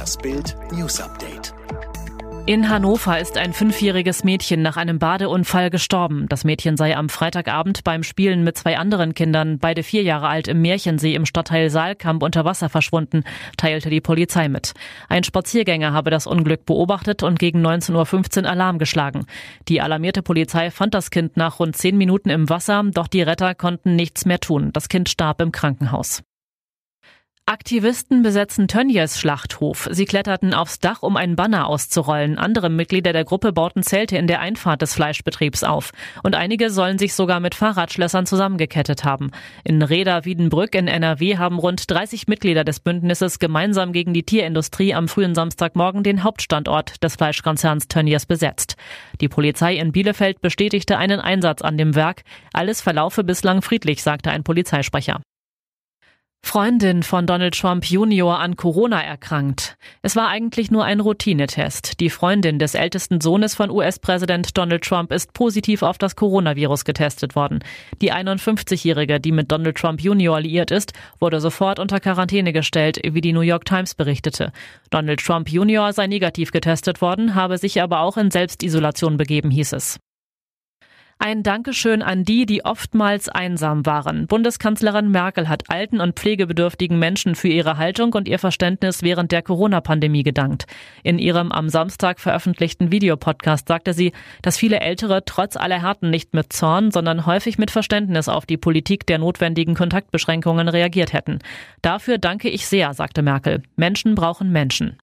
Das Bild News Update. In Hannover ist ein fünfjähriges Mädchen nach einem Badeunfall gestorben. Das Mädchen sei am Freitagabend beim Spielen mit zwei anderen Kindern, beide vier Jahre alt, im Märchensee im Stadtteil Saalkamp unter Wasser verschwunden, teilte die Polizei mit. Ein Spaziergänger habe das Unglück beobachtet und gegen 19.15 Uhr Alarm geschlagen. Die alarmierte Polizei fand das Kind nach rund zehn Minuten im Wasser, doch die Retter konnten nichts mehr tun. Das Kind starb im Krankenhaus. Aktivisten besetzen Tönnies Schlachthof. Sie kletterten aufs Dach, um einen Banner auszurollen. Andere Mitglieder der Gruppe bauten Zelte in der Einfahrt des Fleischbetriebs auf. Und einige sollen sich sogar mit Fahrradschlössern zusammengekettet haben. In Reda-Wiedenbrück in NRW haben rund 30 Mitglieder des Bündnisses gemeinsam gegen die Tierindustrie am frühen Samstagmorgen den Hauptstandort des Fleischkonzerns Tönnies besetzt. Die Polizei in Bielefeld bestätigte einen Einsatz an dem Werk. Alles verlaufe bislang friedlich, sagte ein Polizeisprecher. Freundin von Donald Trump Junior an Corona erkrankt. Es war eigentlich nur ein Routinetest. Die Freundin des ältesten Sohnes von US-Präsident Donald Trump ist positiv auf das Coronavirus getestet worden. Die 51-Jährige, die mit Donald Trump Junior liiert ist, wurde sofort unter Quarantäne gestellt, wie die New York Times berichtete. Donald Trump Junior sei negativ getestet worden, habe sich aber auch in Selbstisolation begeben, hieß es. Ein Dankeschön an die, die oftmals einsam waren. Bundeskanzlerin Merkel hat alten und pflegebedürftigen Menschen für ihre Haltung und ihr Verständnis während der Corona-Pandemie gedankt. In ihrem am Samstag veröffentlichten Videopodcast sagte sie, dass viele Ältere trotz aller Härten nicht mit Zorn, sondern häufig mit Verständnis auf die Politik der notwendigen Kontaktbeschränkungen reagiert hätten. Dafür danke ich sehr, sagte Merkel. Menschen brauchen Menschen.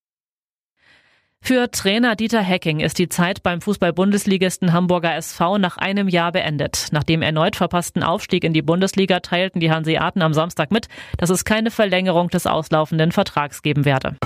Für Trainer Dieter Hecking ist die Zeit beim Fußball-Bundesligisten Hamburger SV nach einem Jahr beendet. Nach dem erneut verpassten Aufstieg in die Bundesliga teilten die Hanseaten am Samstag mit, dass es keine Verlängerung des auslaufenden Vertrags geben werde.